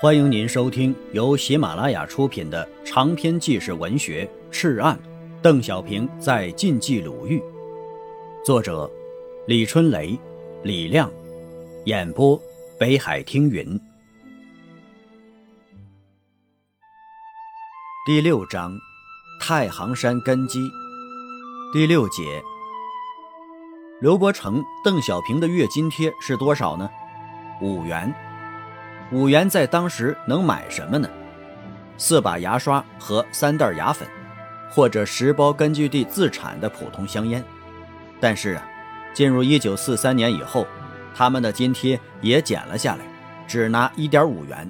欢迎您收听由喜马拉雅出品的长篇纪实文学《赤案》，邓小平在晋冀鲁豫，作者李春雷、李亮，演播北海听云。第六章，太行山根基。第六节，刘伯承、邓小平的月津贴是多少呢？五元。五元在当时能买什么呢？四把牙刷和三袋牙粉，或者十包根据地自产的普通香烟。但是啊，进入一九四三年以后，他们的津贴也减了下来，只拿一点五元，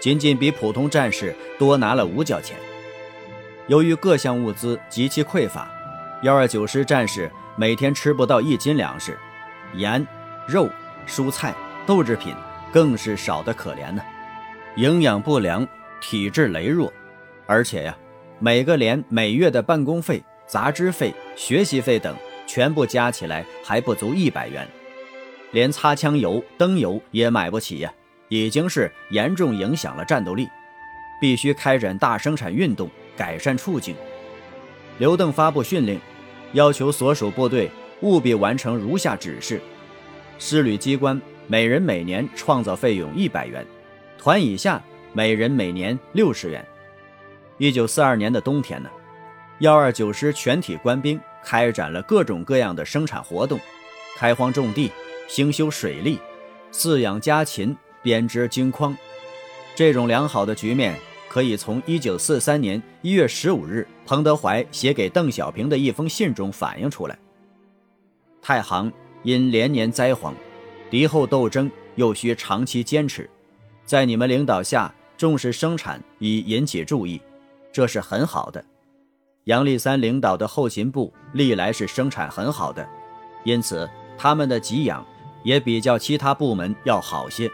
仅仅比普通战士多拿了五角钱。由于各项物资极其匮乏，幺二九师战士每天吃不到一斤粮食，盐、肉、蔬菜、豆制品。更是少得可怜呢，营养不良，体质羸弱，而且呀，每个连每月的办公费、杂志费、学习费等全部加起来还不足一百元，连擦枪油、灯油也买不起呀，已经是严重影响了战斗力，必须开展大生产运动，改善处境。刘邓发布训令，要求所属部队务必完成如下指示：师旅机关。每人每年创造费用一百元，团以下每人每年六十元。一九四二年的冬天呢，幺二九师全体官兵开展了各种各样的生产活动，开荒种地、兴修水利、饲养家禽、编织金筐。这种良好的局面，可以从一九四三年一月十五日彭德怀写给邓小平的一封信中反映出来。太行因连年灾荒。敌后斗争又需长期坚持，在你们领导下重视生产以引起注意，这是很好的。杨立三领导的后勤部历来是生产很好的，因此他们的给养也比较其他部门要好些。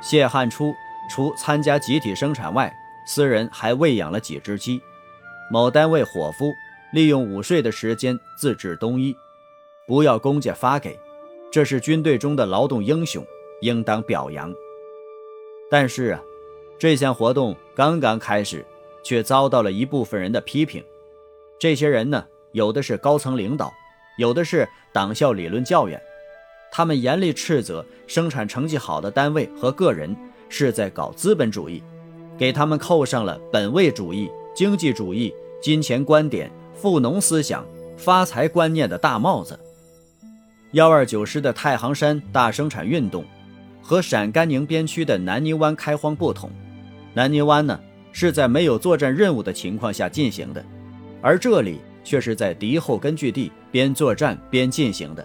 谢汉初除参加集体生产外，私人还喂养了几只鸡。某单位伙夫利用午睡的时间自制冬衣，不要公家发给。这是军队中的劳动英雄，应当表扬。但是啊，这项活动刚刚开始，却遭到了一部分人的批评。这些人呢，有的是高层领导，有的是党校理论教员，他们严厉斥责生产成绩好的单位和个人是在搞资本主义，给他们扣上了本位主义、经济主义、金钱观点、富农思想、发财观念的大帽子。幺二九师的太行山大生产运动，和陕甘宁边区的南泥湾开荒不同。南泥湾呢是在没有作战任务的情况下进行的，而这里却是在敌后根据地边作战边进行的。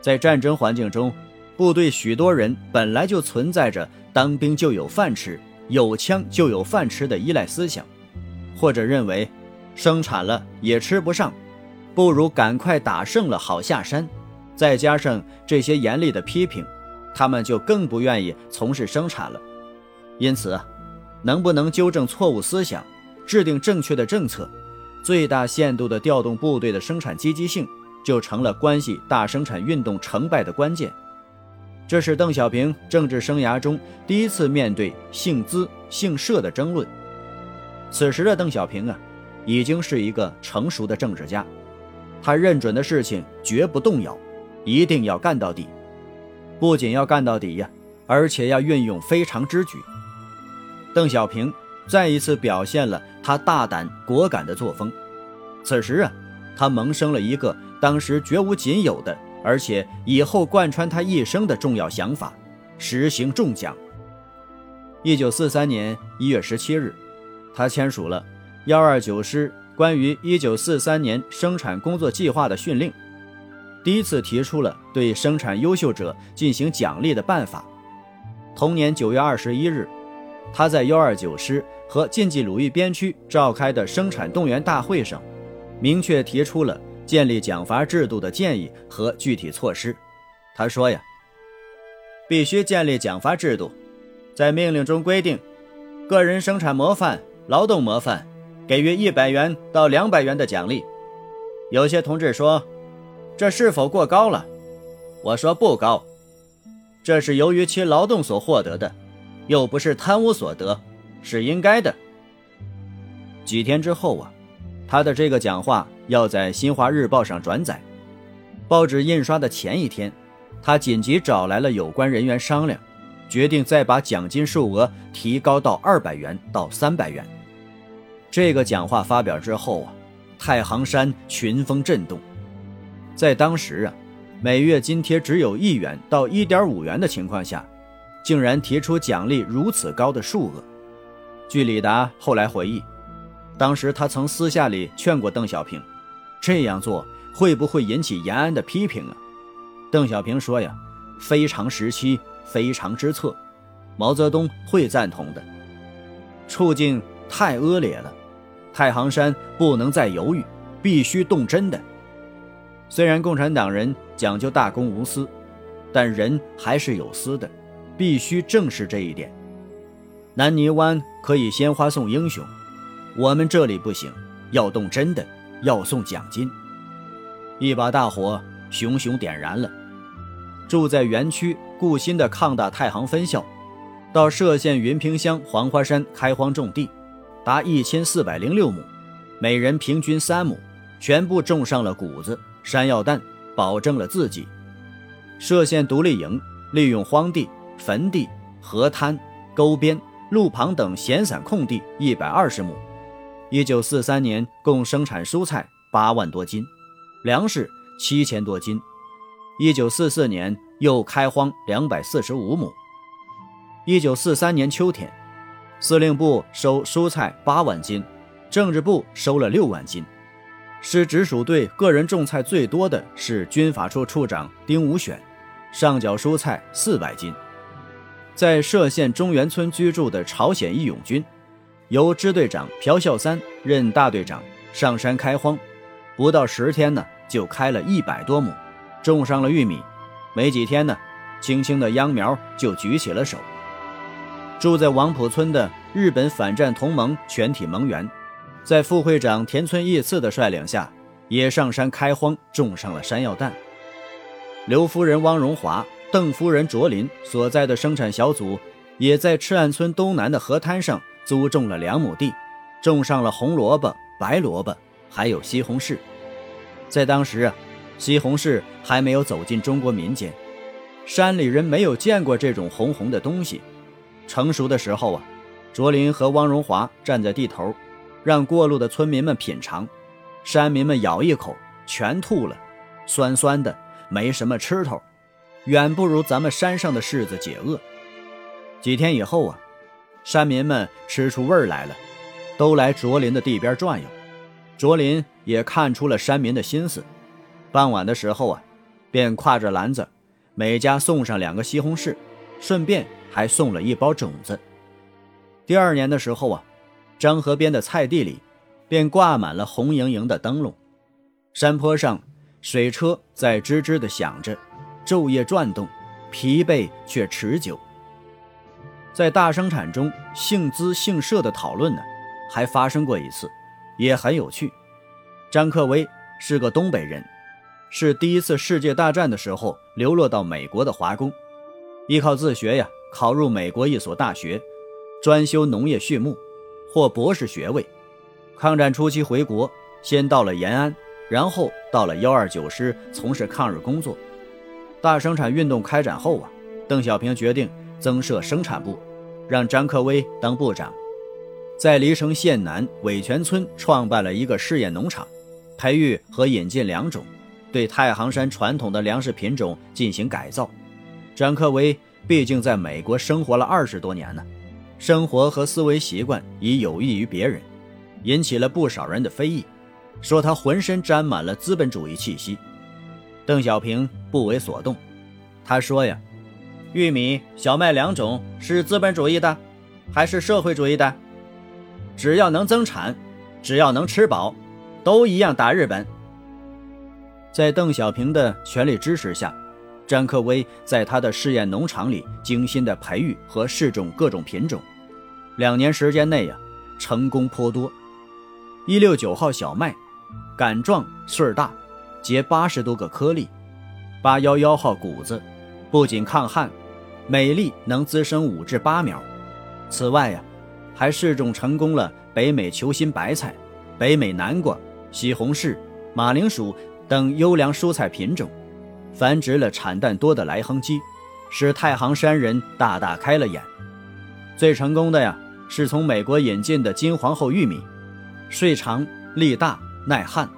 在战争环境中，部队许多人本来就存在着当兵就有饭吃、有枪就有饭吃的依赖思想，或者认为生产了也吃不上，不如赶快打胜了好下山。再加上这些严厉的批评，他们就更不愿意从事生产了。因此，能不能纠正错误思想，制定正确的政策，最大限度地调动部队的生产积极性，就成了关系大生产运动成败的关键。这是邓小平政治生涯中第一次面对姓资姓社的争论。此时的邓小平啊，已经是一个成熟的政治家，他认准的事情绝不动摇。一定要干到底，不仅要干到底呀，而且要运用非常之举。邓小平再一次表现了他大胆果敢的作风。此时啊，他萌生了一个当时绝无仅有的，而且以后贯穿他一生的重要想法：实行重奖。一九四三年一月十七日，他签署了幺二九师关于一九四三年生产工作计划的训令。第一次提出了对生产优秀者进行奖励的办法。同年九月二十一日，他在幺二九师和晋冀鲁豫边区召开的生产动员大会上，明确提出了建立奖罚制度的建议和具体措施。他说：“呀，必须建立奖罚制度，在命令中规定，个人生产模范、劳动模范，给予一百元到两百元的奖励。”有些同志说。这是否过高了？我说不高，这是由于其劳动所获得的，又不是贪污所得，是应该的。几天之后啊，他的这个讲话要在《新华日报》上转载，报纸印刷的前一天，他紧急找来了有关人员商量，决定再把奖金数额提高到二百元到三百元。这个讲话发表之后啊，太行山群峰震动。在当时啊，每月津贴只有一元到一点五元的情况下，竟然提出奖励如此高的数额。据李达后来回忆，当时他曾私下里劝过邓小平，这样做会不会引起延安的批评啊？邓小平说呀：“非常时期，非常之策，毛泽东会赞同的。处境太恶劣了。”太行山不能再犹豫，必须动真的。虽然共产党人讲究大公无私，但人还是有私的，必须正视这一点。南泥湾可以鲜花送英雄，我们这里不行，要动真的，要送奖金。一把大火熊熊点燃了。住在园区固新的抗大太行分校，到歙县云平乡黄花山开荒种地。达一千四百零六亩，每人平均三亩，全部种上了谷子、山药蛋，保证了自己。歙县独立营利用荒地、坟地、河滩、沟边、路旁等闲散空地一百二十亩，一九四三年共生产蔬菜八万多斤，粮食七千多斤。一九四四年又开荒两百四十五亩。一九四三年秋天。司令部收蔬菜八万斤，政治部收了六万斤。师直属队个人种菜最多的是军法处处长丁武选，上缴蔬菜四百斤。在歙县中原村居住的朝鲜义勇军，由支队长朴孝三任大队长，上山开荒，不到十天呢，就开了一百多亩，种上了玉米。没几天呢，青青的秧苗就举起了手。住在王浦村的日本反战同盟全体盟员，在副会长田村义次的率领下，也上山开荒，种上了山药蛋。刘夫人汪荣华、邓夫人卓林所在的生产小组，也在赤岸村东南的河滩上租种了两亩地，种上了红萝卜、白萝卜，还有西红柿。在当时啊，西红柿还没有走进中国民间，山里人没有见过这种红红的东西。成熟的时候啊，卓林和汪荣华站在地头，让过路的村民们品尝。山民们咬一口，全吐了，酸酸的，没什么吃头，远不如咱们山上的柿子解饿。几天以后啊，山民们吃出味儿来了，都来卓林的地边转悠。卓林也看出了山民的心思，傍晚的时候啊，便挎着篮子，每家送上两个西红柿，顺便。还送了一包种子。第二年的时候啊，漳河边的菜地里，便挂满了红莹莹的灯笼。山坡上，水车在吱吱地响着，昼夜转动，疲惫却持久。在大生产中，姓资姓社的讨论呢，还发生过一次，也很有趣。张克威是个东北人，是第一次世界大战的时候流落到美国的华工，依靠自学呀。考入美国一所大学，专修农业畜牧，获博士学位。抗战初期回国，先到了延安，然后到了幺二九师从事抗日工作。大生产运动开展后啊，邓小平决定增设生产部，让张克威当部长，在黎城县南韦泉村创办了一个试验农场，培育和引进良种，对太行山传统的粮食品种进行改造。张克威。毕竟在美国生活了二十多年呢，生活和思维习惯已有益于别人，引起了不少人的非议，说他浑身沾满了资本主义气息。邓小平不为所动，他说呀：“玉米、小麦两种是资本主义的，还是社会主义的？只要能增产，只要能吃饱，都一样打日本。”在邓小平的全力支持下。詹克威在他的试验农场里精心的培育和试种各种品种，两年时间内呀，成功颇多。一六九号小麦，杆状穗儿大，结八十多个颗粒；八幺幺号谷子，不仅抗旱，每粒能滋生五至八苗，此外呀，还试种成功了北美球心白菜、北美南瓜、西红柿、马铃薯等优良蔬菜品种，繁殖了产蛋多的来亨鸡，使太行山人大大开了眼。最成功的呀，是从美国引进的金皇后玉米，穗长、粒大、耐旱，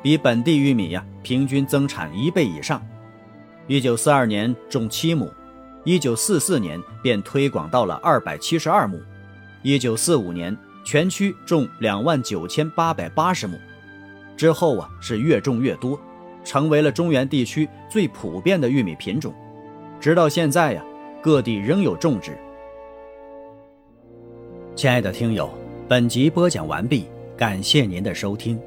比本地玉米呀平均增产一倍以上。一九四二年种七亩，一九四四年便推广到了二百七十二亩，一九四五年全区种两万九千八百八十亩，之后啊是越种越多，成为了中原地区最普遍的玉米品种。直到现在呀，各地仍有种植。亲爱的听友，本集播讲完毕，感谢您的收听。